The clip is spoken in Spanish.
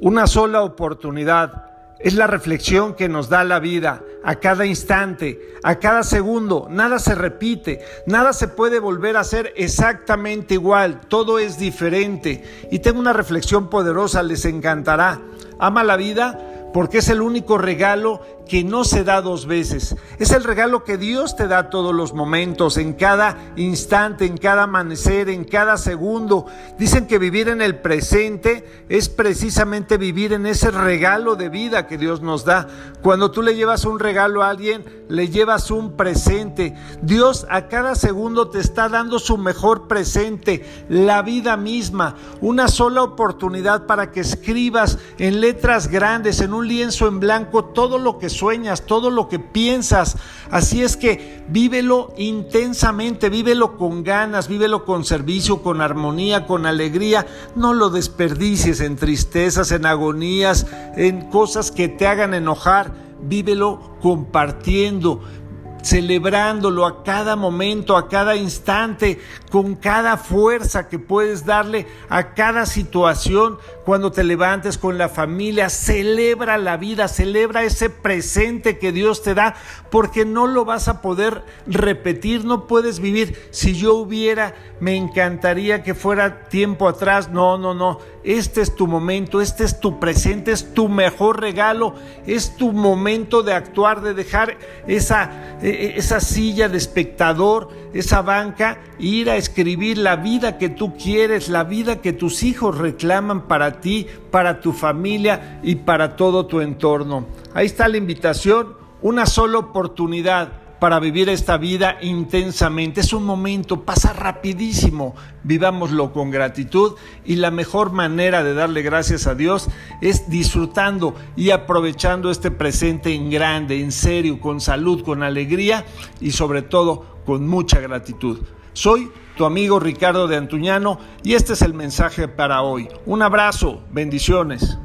Una sola oportunidad. Es la reflexión que nos da la vida a cada instante, a cada segundo. Nada se repite, nada se puede volver a ser exactamente igual, todo es diferente. Y tengo una reflexión poderosa, les encantará. Ama la vida porque es el único regalo que no se da dos veces. Es el regalo que Dios te da todos los momentos, en cada instante, en cada amanecer, en cada segundo. Dicen que vivir en el presente es precisamente vivir en ese regalo de vida que Dios nos da. Cuando tú le llevas un regalo a alguien, le llevas un presente. Dios a cada segundo te está dando su mejor presente, la vida misma, una sola oportunidad para que escribas en letras grandes, en un lienzo en blanco, todo lo que sueñas, todo lo que piensas. Así es que vívelo intensamente, vívelo con ganas, vívelo con servicio, con armonía, con alegría. No lo desperdicies en tristezas, en agonías, en cosas que te hagan enojar. Vívelo compartiendo, celebrándolo a cada momento, a cada instante, con cada fuerza que puedes darle a cada situación. Cuando te levantes con la familia, celebra la vida, celebra ese presente que Dios te da, porque no lo vas a poder repetir, no puedes vivir. Si yo hubiera, me encantaría que fuera tiempo atrás. No, no, no. Este es tu momento, este es tu presente, es tu mejor regalo, es tu momento de actuar, de dejar esa, esa silla de espectador, esa banca, ir a escribir la vida que tú quieres, la vida que tus hijos reclaman para ti, para tu familia y para todo tu entorno. Ahí está la invitación, una sola oportunidad para vivir esta vida intensamente. Es un momento, pasa rapidísimo. Vivámoslo con gratitud y la mejor manera de darle gracias a Dios es disfrutando y aprovechando este presente en grande, en serio, con salud, con alegría y sobre todo con mucha gratitud. Soy tu amigo Ricardo de Antuñano y este es el mensaje para hoy. Un abrazo, bendiciones.